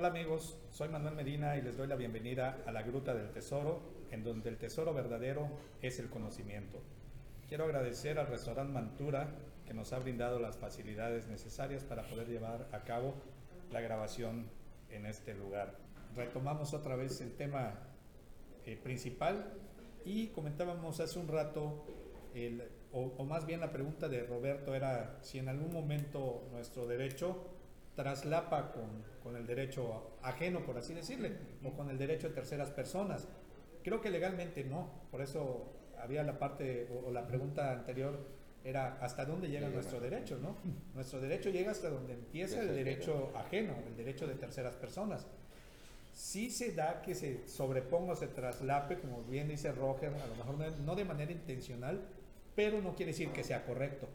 Hola amigos, soy Manuel Medina y les doy la bienvenida a la Gruta del Tesoro, en donde el tesoro verdadero es el conocimiento. Quiero agradecer al restaurante Mantura que nos ha brindado las facilidades necesarias para poder llevar a cabo la grabación en este lugar. Retomamos otra vez el tema eh, principal y comentábamos hace un rato, o más bien la pregunta de Roberto era si en algún momento nuestro derecho traslapa con, con, el derecho ajeno, por así decirle, o con el derecho de terceras personas. Creo que legalmente no, por eso había la parte o, o la pregunta anterior era hasta dónde llega sí, nuestro derecho, ¿no? Nuestro derecho llega hasta donde empieza el derecho ajeno, el derecho de terceras personas. Sí se da que se sobreponga o se traslape, como bien dice Roger, a lo mejor no de manera intencional, pero no quiere decir que sea correcto.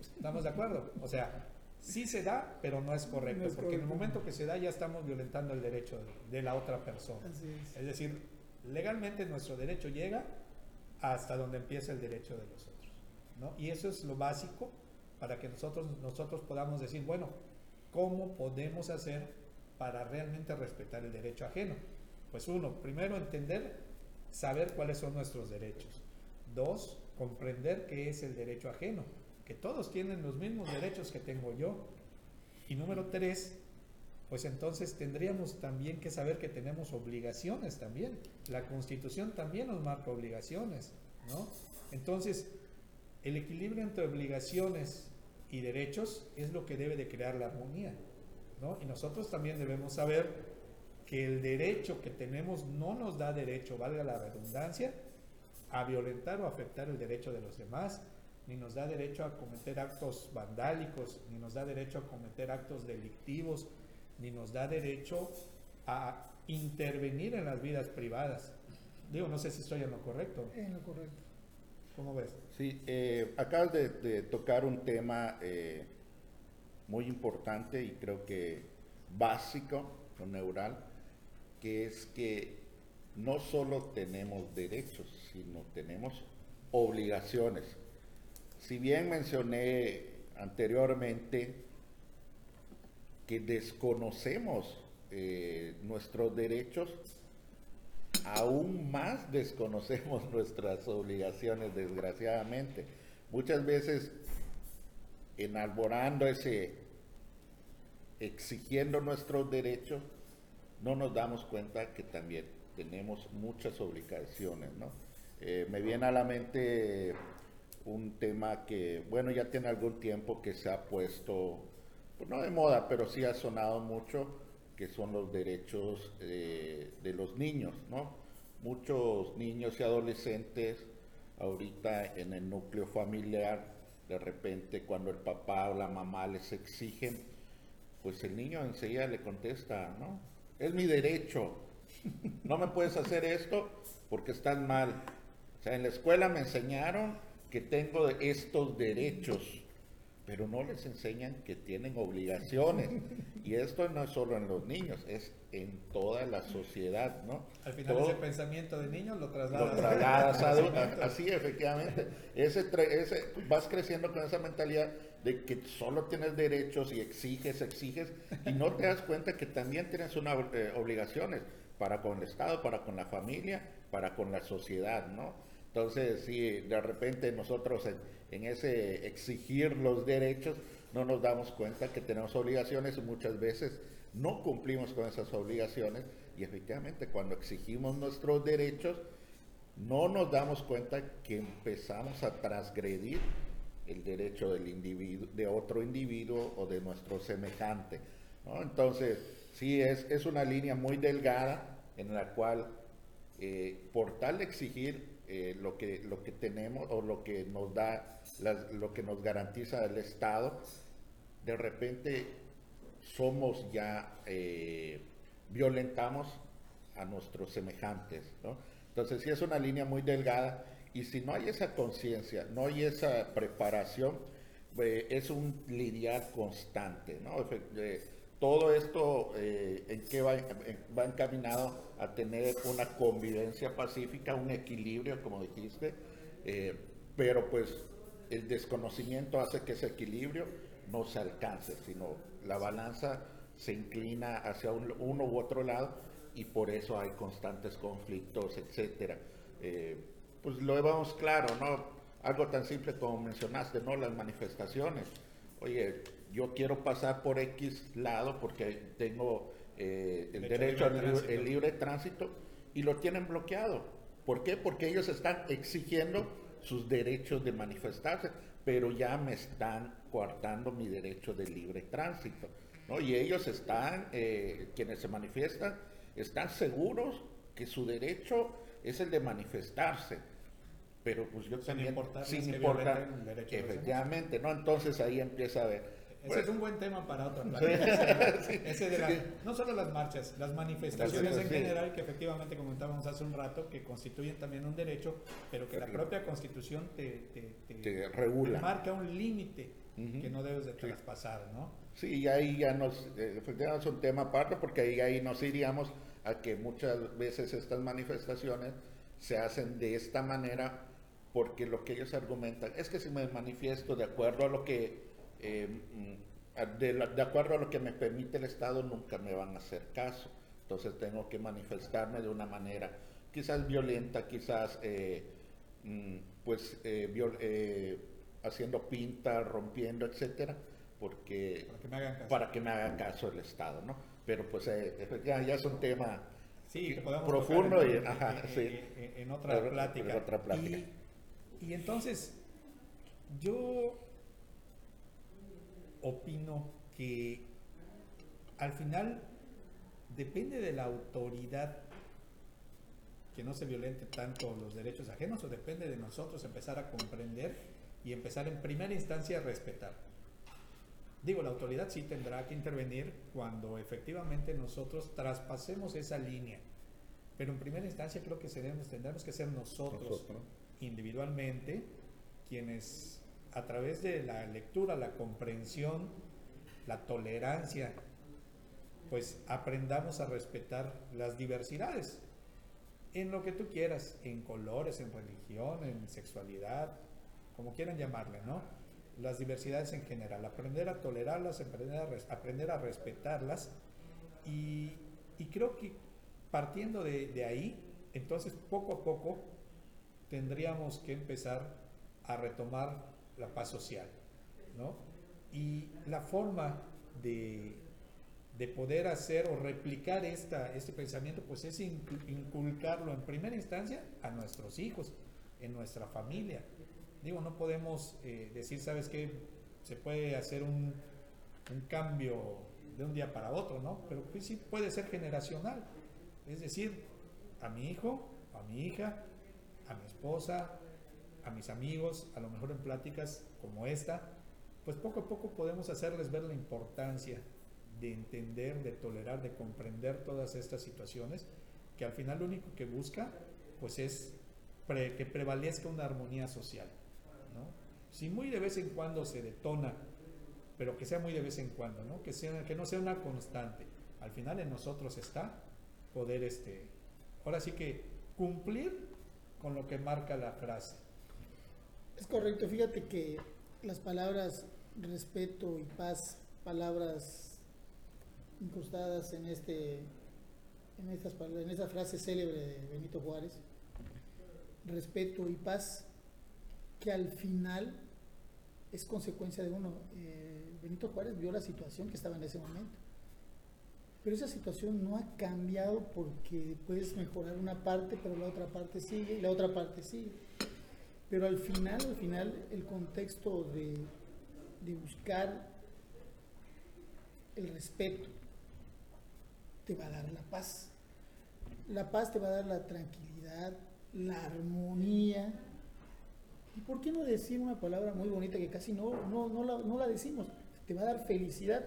¿Estamos de acuerdo? O sea, sí se da, pero no es correcto, no es porque correcto. en el momento que se da ya estamos violentando el derecho de, de la otra persona. Es. es. decir, legalmente nuestro derecho llega hasta donde empieza el derecho de los otros. ¿no? Y eso es lo básico para que nosotros, nosotros podamos decir, bueno, ¿cómo podemos hacer para realmente respetar el derecho ajeno? Pues uno, primero entender, saber cuáles son nuestros derechos. Dos, comprender qué es el derecho ajeno que todos tienen los mismos derechos que tengo yo. Y número tres, pues entonces tendríamos también que saber que tenemos obligaciones también. La constitución también nos marca obligaciones, ¿no? Entonces, el equilibrio entre obligaciones y derechos es lo que debe de crear la armonía, ¿no? Y nosotros también debemos saber que el derecho que tenemos no nos da derecho, valga la redundancia, a violentar o afectar el derecho de los demás, ni nos da derecho a cometer actos vandálicos, ni nos da derecho a cometer actos delictivos, ni nos da derecho a intervenir en las vidas privadas. Digo, no sé si estoy en lo correcto. En lo correcto. ¿Cómo ves? Sí, eh, acabas de, de, tocar un tema eh, muy importante y creo que básico o neural, que es que no solo tenemos derechos, sino tenemos obligaciones si bien mencioné anteriormente que desconocemos eh, nuestros derechos, aún más desconocemos nuestras obligaciones, desgraciadamente. Muchas veces, enalborando ese, exigiendo nuestros derechos, no nos damos cuenta que también tenemos muchas obligaciones, ¿no? Eh, me viene a la mente un tema que, bueno, ya tiene algún tiempo que se ha puesto, pues no de moda, pero sí ha sonado mucho, que son los derechos eh, de los niños, ¿no? Muchos niños y adolescentes ahorita en el núcleo familiar, de repente cuando el papá o la mamá les exigen, pues el niño enseguida le contesta, ¿no? Es mi derecho, no me puedes hacer esto porque estás mal. O sea, en la escuela me enseñaron que tengo estos derechos, pero no les enseñan que tienen obligaciones. Y esto no es solo en los niños, es en toda la sociedad, ¿no? Al final Todo, ese pensamiento de niños lo trasladas, lo trasladas a adultos. Así, efectivamente. Ese, ese, vas creciendo con esa mentalidad de que solo tienes derechos y exiges, exiges, y no te das cuenta que también tienes unas eh, obligaciones para con el Estado, para con la familia, para con la sociedad, ¿no? Entonces, si de repente nosotros en, ese exigir los derechos no nos damos cuenta que tenemos obligaciones y muchas veces no cumplimos con esas obligaciones y efectivamente cuando exigimos nuestros derechos no nos damos cuenta que empezamos a transgredir el derecho del individuo, de otro individuo o de nuestro semejante. Entonces, sí, es, es una línea muy delgada en la cual eh, por tal de exigir eh, lo, que, lo que tenemos o lo que nos da, las, lo que nos garantiza el Estado, de repente somos ya, eh, violentamos a nuestros semejantes. Entonces sí es una línea muy delgada y si no hay esa conciencia, no hay esa preparación, eh, es un lidiar constante. ¿no? Todo esto eh, en va, va, encaminado a tener una convivencia pacífica, un equilibrio, como dijiste, eh, pero pues el desconocimiento hace que ese equilibrio no se alcance, sino la balanza se inclina hacia uno u otro lado y por eso hay constantes conflictos, etcétera. Eh, pues lo vemos claro, ¿no? Algo tan simple como mencionaste, ¿no? Las manifestaciones. Oye, yo quiero pasar por X lado porque tengo eh, el derecho, al libre tránsito y lo tienen bloqueado. ¿Por qué? Porque ellos están exigiendo sus derechos de manifestarse, pero ya me están coartando mi derecho de libre tránsito. ¿no? Y ellos están, eh, quienes se manifiestan, están seguros que su derecho es el de manifestarse. Pero pues yo también, importar, sin importar, efectivamente, ¿no? Entonces ahí empieza a ver, ese es un buen tema para otra no solo las marchas, las manifestaciones en general, que efectivamente comentábamos hace un rato, que constituyen también un derecho, pero que la propia constitución te, te, regula. marca un límite que no debes de traspasar, ¿no? Sí, y ahí ya nos, eh, efectivamente es un tema aparte, porque ahí, ahí nos iríamos a que muchas veces estas manifestaciones se hacen de esta manera porque lo que ellos argumentan es que si me manifiesto de acuerdo a lo que eh, mm, de, acuerdo a lo que me permite el Estado, nunca me van a hacer caso. Entonces tengo que manifestarme de una manera quizás violenta, quizás eh, mm, pues eh, haciendo pinta, rompiendo, etcétera, porque para que me hagan caso, el Estado, ¿no? Pero pues ya, ya, es un tema profundo y, en, otra plática. y entonces yo opino que al final depende de la autoridad que no se violente tanto los derechos ajenos o depende de nosotros empezar a comprender y empezar en primera instancia a respetar. Digo, la autoridad sí tendrá que intervenir cuando efectivamente nosotros traspasemos esa línea, pero en primera instancia creo que tendremos que ser nosotros, individualmente quienes a través de la lectura, la comprensión, la tolerancia, pues aprendamos a respetar las diversidades en lo que tú quieras, en colores, en religión, en sexualidad, como quieran llamarle, ¿no? Las diversidades en general, aprender a tolerarlas, aprender a, aprender a respetarlas y, creo que partiendo de ahí, entonces poco a poco tendríamos que empezar a retomar la paz social, ¿no? Y la forma de, de poder hacer o replicar esta, este pensamiento, pues es inculcarlo en primera instancia a nuestros hijos, en nuestra familia. Digo, no podemos eh, decir, ¿sabes qué? Se puede hacer un, un, cambio de un día para otro, ¿no? Pero pues sí puede ser generacional. Es decir, a mi hijo, a mi hija, a mi esposa, a mis amigos, a lo mejor en pláticas como esta, pues poco a poco podemos hacerles ver la importancia de entender, de tolerar, de comprender todas estas situaciones, que al final lo único que busca, pues es que prevalezca una armonía social. ¿no? Si muy de vez en cuando se detona, pero que sea muy de vez en cuando, ¿no? Que, sea, que no sea una constante. Al final en nosotros está poder, este, ahora sí que cumplir con lo que marca la frase. Es correcto, fíjate que las palabras respeto y paz, palabras incrustadas en este en estas en esa frase célebre de Benito Juárez, respeto y paz, que al final es consecuencia de uno. Eh, Benito Juárez vio la situación que estaba en ese momento. Pero esa situación no ha cambiado porque puedes mejorar una parte, pero la otra parte sigue y la otra parte sigue. Pero al final, al final, el contexto de, buscar el respeto te va a dar la paz. La paz te va a dar la tranquilidad, la armonía. ¿Y por qué no decir una palabra muy bonita que casi no, no, la, no la, decimos? Te va a dar felicidad.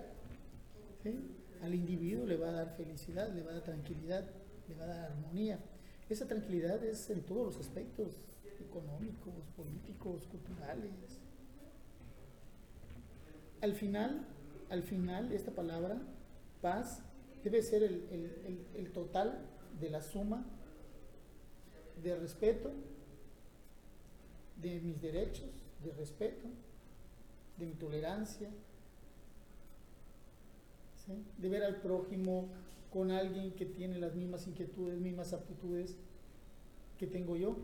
Al individuo le va a dar felicidad, le va a dar tranquilidad, le va a dar armonía. Esa tranquilidad es en todos los aspectos económicos, políticos, culturales. Al final, al final, esta palabra, paz, debe ser el, total de la suma de respeto, de mis derechos, de respeto, de mi tolerancia. De ver al prójimo con alguien que tiene las mismas inquietudes, mismas aptitudes que tengo yo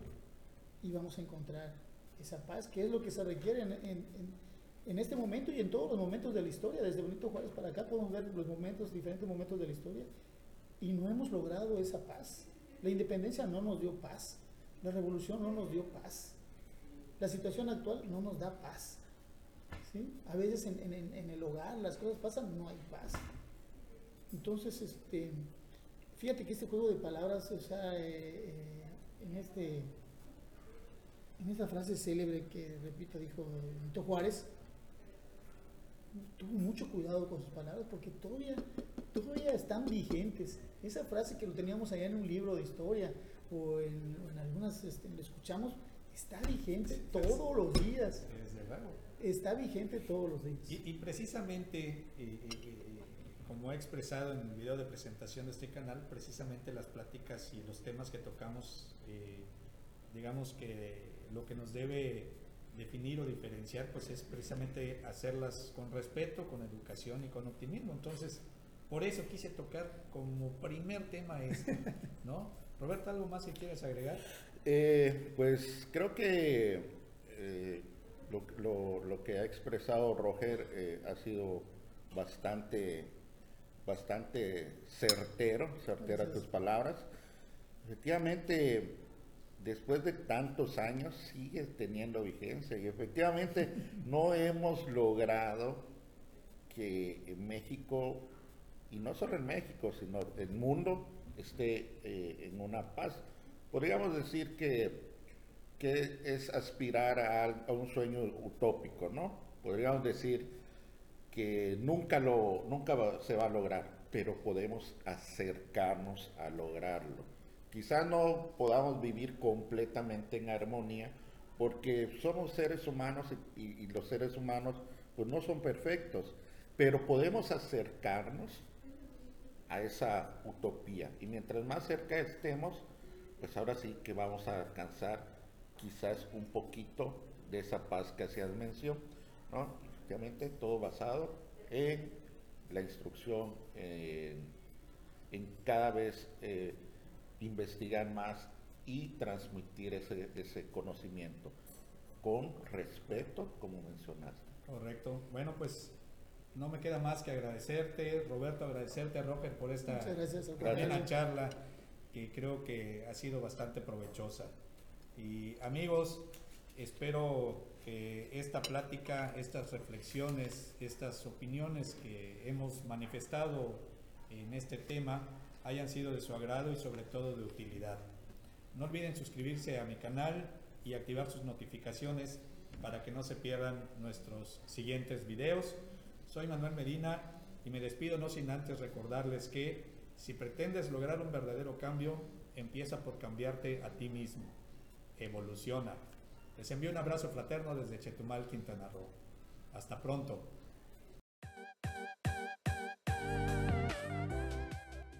y vamos a encontrar esa paz, que es lo que se requiere en, en, este momento y en todos los momentos de la historia. Desde Benito Juárez para acá podemos ver los momentos, diferentes momentos de la historia y no hemos logrado esa paz. La independencia no nos dio paz, la revolución no nos dio paz, la situación actual no nos da paz. ¿Sí? A veces en, en el hogar las cosas pasan, no hay paz. Entonces, este, fíjate que este juego de palabras, o sea, eh, eh, en este en esta frase célebre que, repito, dijo Benito Juárez, tuvo mucho cuidado con sus palabras porque todavía, todavía están vigentes. Esa frase que lo teníamos allá en un libro de historia o en, algunas, este, lo escuchamos, está vigente todos los días. Está vigente todos los días. Y, precisamente, eh, eh, eh, como he expresado en el video de presentación de este canal, precisamente las pláticas y los temas que tocamos, digamos que lo que nos debe definir o diferenciar, pues es precisamente hacerlas con respeto, con educación y con optimismo. Entonces, por eso quise tocar como primer tema este, ¿no? Roberto, ¿algo más que quieras agregar? Eh, pues creo que eh, lo, que ha expresado Roger eh, ha sido bastante, bastante certero, certera tus palabras. Efectivamente, después de tantos años sigue teniendo vigencia y efectivamente no hemos logrado que en México, y no solo en México, sino el mundo esté eh, en una paz. Podríamos decir que, que es aspirar a, un sueño utópico, ¿no? Podríamos decir que nunca, lo, nunca se va a lograr, pero podemos acercarnos a lograrlo. Quizá no podamos vivir completamente en armonía porque somos seres humanos y, los seres humanos pues no son perfectos, pero podemos acercarnos a esa utopía y mientras más cerca estemos, pues ahora sí que vamos a alcanzar quizás un poquito de esa paz que hacías mención, ¿no? Obviamente todo basado en la instrucción, en, cada vez eh, investigar más y transmitir ese, ese conocimiento con respeto, como mencionaste. Correcto. Bueno, pues no me queda más que agradecerte, Roberto, agradecerte a Roger por esta buena charla que creo que ha sido bastante provechosa. Y amigos, espero que esta plática, estas reflexiones, estas opiniones que hemos manifestado en este tema hayan sido de su agrado y sobre todo de utilidad. No olviden suscribirse a mi canal y activar sus notificaciones para que no se pierdan nuestros siguientes videos. Soy Manuel Medina y me despido no sin antes recordarles que si pretendes lograr un verdadero cambio, empieza por cambiarte a ti mismo. Evoluciona. Les envío un abrazo fraterno desde Chetumal, Quintana Roo. Hasta pronto.